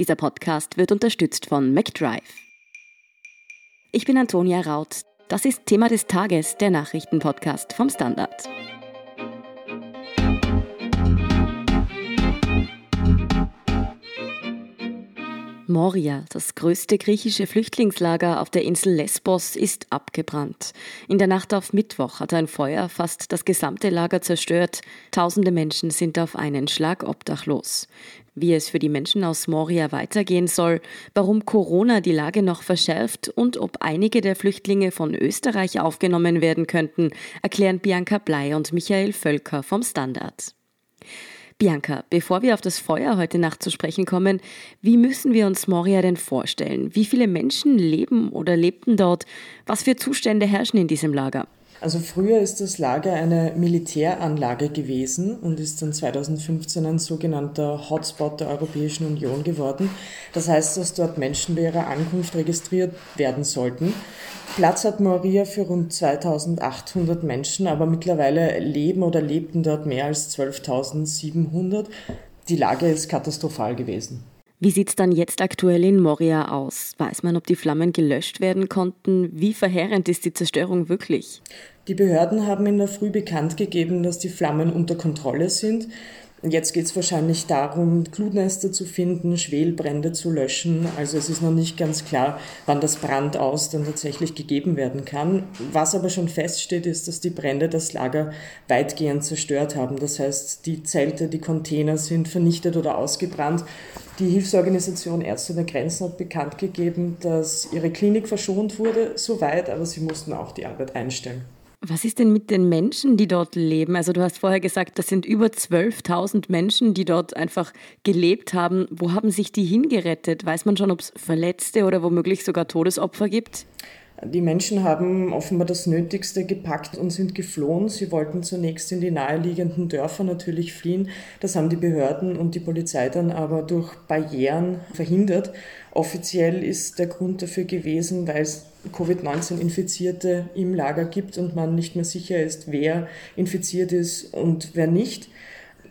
Dieser Podcast wird unterstützt von McDrive. Ich bin Antonia Raut. Das ist Thema des Tages, der Nachrichtenpodcast vom Standard. Moria, das größte griechische Flüchtlingslager auf der Insel Lesbos, ist abgebrannt. In der Nacht auf Mittwoch hat ein Feuer fast das gesamte Lager zerstört. Tausende Menschen sind auf einen Schlag obdachlos. Wie es für die Menschen aus Moria weitergehen soll, warum Corona die Lage noch verschärft und ob einige der Flüchtlinge von Österreich aufgenommen werden könnten, erklären Bianca Blei und Michael Völker vom Standard. Bianca, bevor wir auf das Feuer heute Nacht zu sprechen kommen, wie müssen wir uns Moria denn vorstellen? Wie viele Menschen leben oder lebten dort? Was für Zustände herrschen in diesem Lager? Also früher ist das Lager eine Militäranlage gewesen und ist dann 2015 ein sogenannter Hotspot der Europäischen Union geworden. Das heißt, dass dort Menschen bei ihrer Ankunft registriert werden sollten. Platz hat Moria für rund 2800 Menschen, aber mittlerweile leben oder lebten dort mehr als 12.700. Die Lage ist katastrophal gewesen. Wie sieht es dann jetzt aktuell in Moria aus? Weiß man, ob die Flammen gelöscht werden konnten? Wie verheerend ist die Zerstörung wirklich? Die Behörden haben in der Früh bekannt gegeben, dass die Flammen unter Kontrolle sind. Jetzt geht es wahrscheinlich darum, Glutnester zu finden, Schwelbrände zu löschen. Also es ist noch nicht ganz klar, wann das Brandaus dann tatsächlich gegeben werden kann. Was aber schon feststeht, ist, dass die Brände das Lager weitgehend zerstört haben. Das heißt, die Zelte, die Container sind vernichtet oder ausgebrannt. Die Hilfsorganisation Ärzte der Grenzen hat bekannt gegeben, dass ihre Klinik verschont wurde, soweit, aber sie mussten auch die Arbeit einstellen. Was ist denn mit den Menschen, die dort leben? Also du hast vorher gesagt, das sind über 12.000 Menschen, die dort einfach gelebt haben. Wo haben sich die hingerettet? Weiß man schon, ob es Verletzte oder womöglich sogar Todesopfer gibt? Die Menschen haben offenbar das Nötigste gepackt und sind geflohen. Sie wollten zunächst in die naheliegenden Dörfer natürlich fliehen. Das haben die Behörden und die Polizei dann aber durch Barrieren verhindert. Offiziell ist der Grund dafür gewesen, weil es Covid-19-Infizierte im Lager gibt und man nicht mehr sicher ist, wer infiziert ist und wer nicht.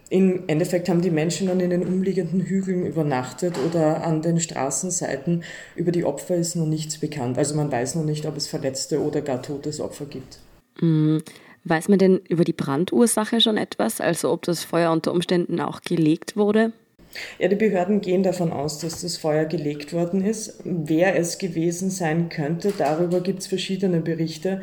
Im Endeffekt haben die Menschen dann in den umliegenden Hügeln übernachtet oder an den Straßenseiten. Über die Opfer ist noch nichts bekannt. Also man weiß noch nicht, ob es verletzte oder gar totes Opfer gibt. Mhm. Weiß man denn über die Brandursache schon etwas? Also ob das Feuer unter Umständen auch gelegt wurde? Ja, die Behörden gehen davon aus, dass das Feuer gelegt worden ist. Wer es gewesen sein könnte, darüber gibt es verschiedene Berichte.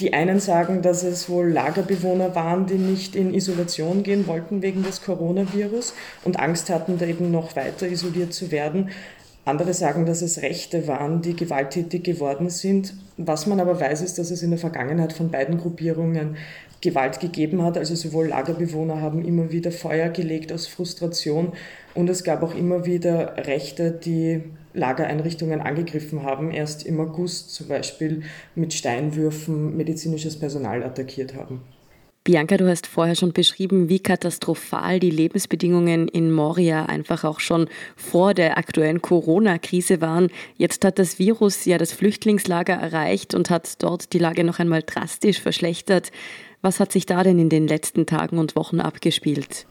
Die einen sagen, dass es wohl Lagerbewohner waren, die nicht in Isolation gehen wollten wegen des Coronavirus und Angst hatten, da eben noch weiter isoliert zu werden. Andere sagen, dass es Rechte waren, die gewalttätig geworden sind. Was man aber weiß, ist, dass es in der Vergangenheit von beiden Gruppierungen Gewalt gegeben hat. Also sowohl Lagerbewohner haben immer wieder Feuer gelegt aus Frustration und es gab auch immer wieder Rechte, die Lagereinrichtungen angegriffen haben, erst im August zum Beispiel mit Steinwürfen medizinisches Personal attackiert haben. Bianca, du hast vorher schon beschrieben, wie katastrophal die Lebensbedingungen in Moria einfach auch schon vor der aktuellen Corona-Krise waren. Jetzt hat das Virus ja das Flüchtlingslager erreicht und hat dort die Lage noch einmal drastisch verschlechtert. Was hat sich da denn in den letzten Tagen und Wochen abgespielt?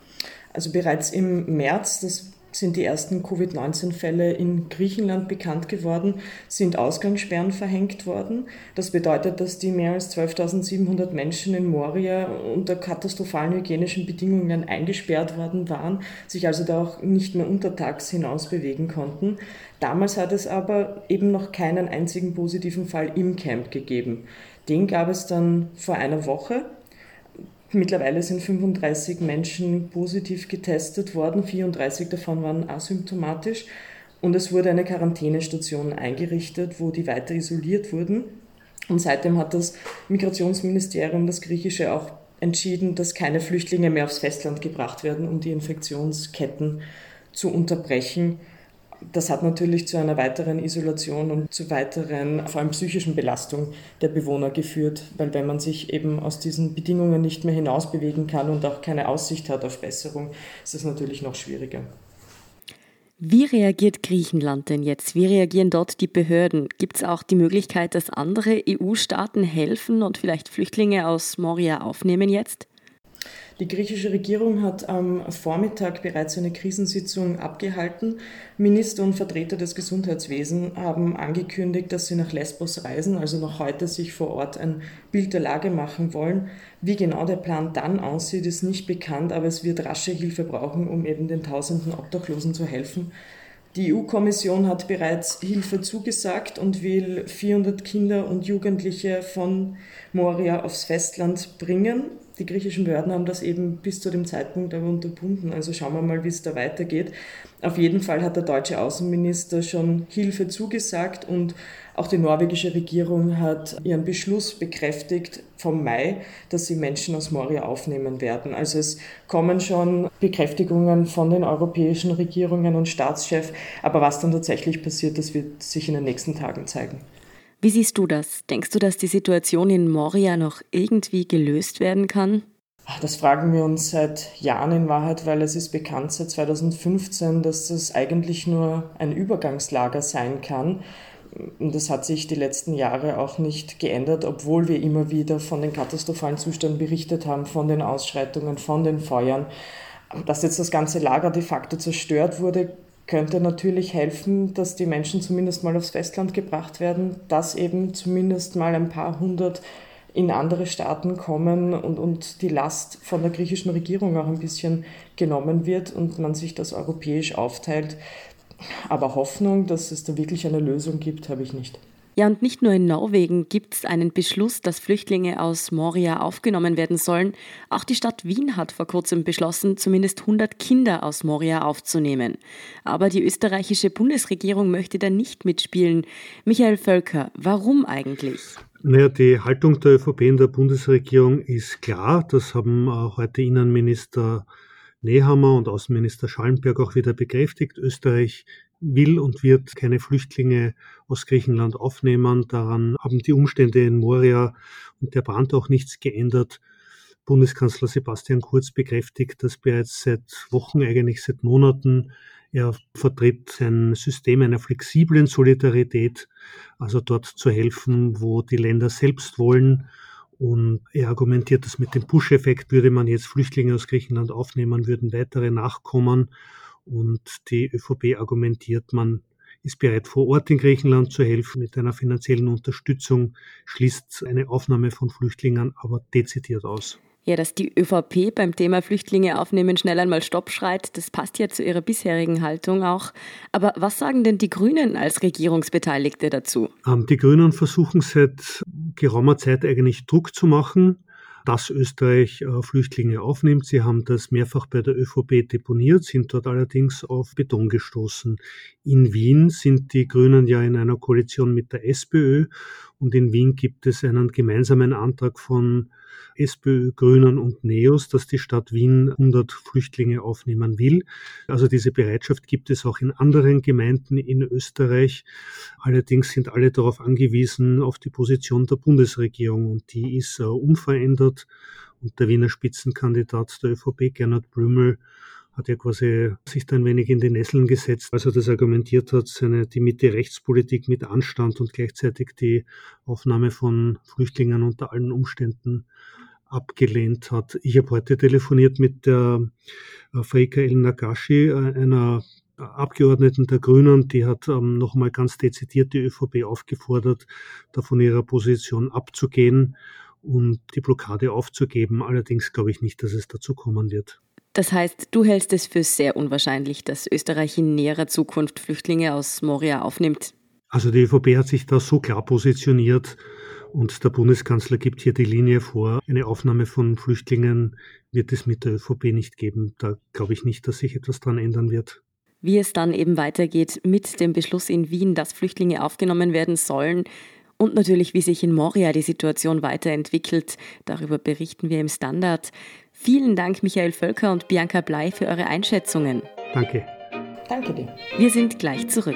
Also bereits im März, das sind die ersten Covid-19-Fälle in Griechenland bekannt geworden, sind Ausgangssperren verhängt worden. Das bedeutet, dass die mehr als 12.700 Menschen in Moria unter katastrophalen hygienischen Bedingungen eingesperrt worden waren, sich also da auch nicht mehr untertags hinaus bewegen konnten. Damals hat es aber eben noch keinen einzigen positiven Fall im Camp gegeben. Den gab es dann vor einer Woche Mittlerweile sind 35 Menschen positiv getestet worden, 34 davon waren asymptomatisch und es wurde eine Quarantänestation eingerichtet, wo die weiter isoliert wurden. Und seitdem hat das Migrationsministerium, das griechische, auch entschieden, dass keine Flüchtlinge mehr aufs Festland gebracht werden, um die Infektionsketten zu unterbrechen das hat natürlich zu einer weiteren Isolation und zu weiteren, vor allem psychischen Belastung der Bewohner geführt, weil wenn man sich eben aus diesen Bedingungen nicht mehr hinausbewegen kann und auch keine Aussicht hat auf Besserung, ist das natürlich noch schwieriger. Wie reagiert Griechenland denn jetzt? Wie reagieren dort die Behörden? Gibt es auch die Möglichkeit, dass andere EU-Staaten helfen und vielleicht Flüchtlinge aus Moria aufnehmen jetzt? Die griechische Regierung hat am Vormittag bereits eine Krisensitzung abgehalten. Minister und Vertreter des Gesundheitswesens haben angekündigt, dass sie nach Lesbos reisen, also noch heute sich vor Ort ein Bild der Lage machen wollen. Wie genau der Plan dann aussieht, ist nicht bekannt, aber es wird rasche Hilfe brauchen, um eben den tausenden Obdachlosen zu helfen. Die EU-Kommission hat bereits Hilfe zugesagt und will 400 Kinder und Jugendliche von Moria aufs Festland bringen. Die griechischen Behörden haben das eben bis zu dem Zeitpunkt aber unterbunden. Also schauen wir mal, wie es da weitergeht. Auf jeden Fall hat der deutsche Außenminister schon Hilfe zugesagt und auch die norwegische Regierung hat ihren Beschluss bekräftigt vom Mai, dass sie Menschen aus Moria aufnehmen werden. Also es kommen schon Bekräftigungen von den europäischen Regierungen und Staatschefs, aber was dann tatsächlich passiert, das wird sich in den nächsten Tagen zeigen. Wie siehst du das? Denkst du, dass die Situation in Moria noch irgendwie gelöst werden kann? Das fragen wir uns seit Jahren in Wahrheit, weil es ist bekannt seit 2015, dass das eigentlich nur ein Übergangslager sein kann. Und das hat sich die letzten Jahre auch nicht geändert, obwohl wir immer wieder von den katastrophalen Zuständen berichtet haben, von den Ausschreitungen, von den Feuern. Dass jetzt das ganze Lager de facto zerstört wurde, könnte natürlich helfen, dass die Menschen zumindest mal aufs Festland gebracht werden, dass eben zumindest mal ein paar hundert in andere Staaten kommen und, und die Last von der griechischen Regierung auch ein bisschen genommen wird und man sich das europäisch aufteilt. Aber Hoffnung, dass es da wirklich eine Lösung gibt, habe ich nicht. Ja, und nicht nur in Norwegen gibt es einen Beschluss, dass Flüchtlinge aus Moria aufgenommen werden sollen. Auch die Stadt Wien hat vor kurzem beschlossen, zumindest 100 Kinder aus Moria aufzunehmen. Aber die österreichische Bundesregierung möchte da nicht mitspielen. Michael Völker, warum eigentlich? Naja, die Haltung der ÖVP in der Bundesregierung ist klar. Das haben heute Innenminister Nehammer und Außenminister Schallenberg auch wieder bekräftigt. Österreich will und wird keine Flüchtlinge aus Griechenland aufnehmen. Daran haben die Umstände in Moria und der Brand auch nichts geändert. Bundeskanzler Sebastian Kurz bekräftigt das bereits seit Wochen, eigentlich seit Monaten. Er vertritt ein System einer flexiblen Solidarität, also dort zu helfen, wo die Länder selbst wollen und er argumentiert, dass mit dem Push-Effekt würde man jetzt Flüchtlinge aus Griechenland aufnehmen, würden weitere nachkommen. Und die ÖVP argumentiert, man ist bereit, vor Ort in Griechenland zu helfen mit einer finanziellen Unterstützung, schließt eine Aufnahme von Flüchtlingen aber dezidiert aus. Ja, dass die ÖVP beim Thema Flüchtlinge aufnehmen schnell einmal Stopp schreit, das passt ja zu ihrer bisherigen Haltung auch. Aber was sagen denn die Grünen als Regierungsbeteiligte dazu? Ähm, die Grünen versuchen seit geraumer Zeit eigentlich Druck zu machen dass Österreich äh, Flüchtlinge aufnimmt. Sie haben das mehrfach bei der ÖVP deponiert, sind dort allerdings auf Beton gestoßen. In Wien sind die Grünen ja in einer Koalition mit der SPÖ und in Wien gibt es einen gemeinsamen Antrag von SPÖ, Grünen und NEOS, dass die Stadt Wien 100 Flüchtlinge aufnehmen will. Also diese Bereitschaft gibt es auch in anderen Gemeinden in Österreich. Allerdings sind alle darauf angewiesen, auf die Position der Bundesregierung und die ist äh, unverändert. Und der Wiener Spitzenkandidat der ÖVP, Gernot Blümel, hat ja quasi sich da ein wenig in die Nesseln gesetzt, als er das argumentiert hat, seine, die Mitte-Rechtspolitik mit Anstand und gleichzeitig die Aufnahme von Flüchtlingen unter allen Umständen abgelehnt hat. Ich habe heute telefoniert mit der äh, Freika El Nagashi, äh, einer Abgeordneten der Grünen, die hat ähm, nochmal ganz dezidiert die ÖVP aufgefordert, da von ihrer Position abzugehen und die Blockade aufzugeben. Allerdings glaube ich nicht, dass es dazu kommen wird. Das heißt, du hältst es für sehr unwahrscheinlich, dass Österreich in näherer Zukunft Flüchtlinge aus Moria aufnimmt. Also die ÖVP hat sich da so klar positioniert und der Bundeskanzler gibt hier die Linie vor. Eine Aufnahme von Flüchtlingen wird es mit der ÖVP nicht geben. Da glaube ich nicht, dass sich etwas dran ändern wird. Wie es dann eben weitergeht mit dem Beschluss in Wien, dass Flüchtlinge aufgenommen werden sollen, und natürlich, wie sich in Moria die Situation weiterentwickelt. Darüber berichten wir im Standard. Vielen Dank, Michael Völker und Bianca Blei, für eure Einschätzungen. Danke. Danke dir. Wir sind gleich zurück.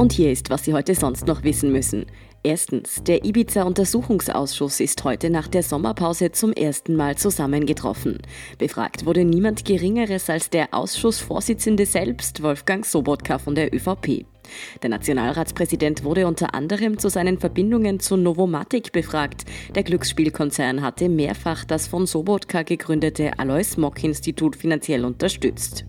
Und hier ist, was Sie heute sonst noch wissen müssen. Erstens, der Ibiza-Untersuchungsausschuss ist heute nach der Sommerpause zum ersten Mal zusammengetroffen. Befragt wurde niemand Geringeres als der Ausschussvorsitzende selbst, Wolfgang Sobotka von der ÖVP. Der Nationalratspräsident wurde unter anderem zu seinen Verbindungen zu Novomatic befragt. Der Glücksspielkonzern hatte mehrfach das von Sobotka gegründete Alois Mock Institut finanziell unterstützt.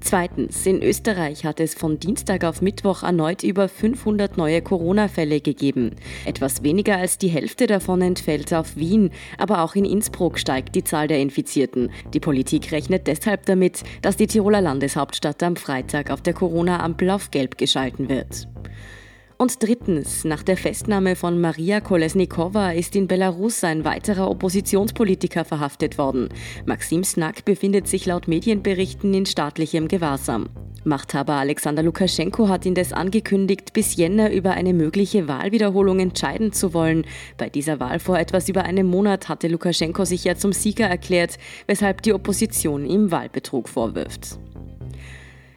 Zweitens, in Österreich hat es von Dienstag auf Mittwoch erneut über 500 neue Corona-Fälle gegeben. Etwas weniger als die Hälfte davon entfällt auf Wien, aber auch in Innsbruck steigt die Zahl der Infizierten. Die Politik rechnet deshalb damit, dass die Tiroler Landeshauptstadt am Freitag auf der Corona-Ampel auf Gelb geschalten wird. Und drittens, nach der Festnahme von Maria Kolesnikova ist in Belarus ein weiterer Oppositionspolitiker verhaftet worden. Maxim Snak befindet sich laut Medienberichten in staatlichem Gewahrsam. Machthaber Alexander Lukaschenko hat indes angekündigt, bis Jänner über eine mögliche Wahlwiederholung entscheiden zu wollen. Bei dieser Wahl vor etwas über einem Monat hatte Lukaschenko sich ja zum Sieger erklärt, weshalb die Opposition ihm Wahlbetrug vorwirft.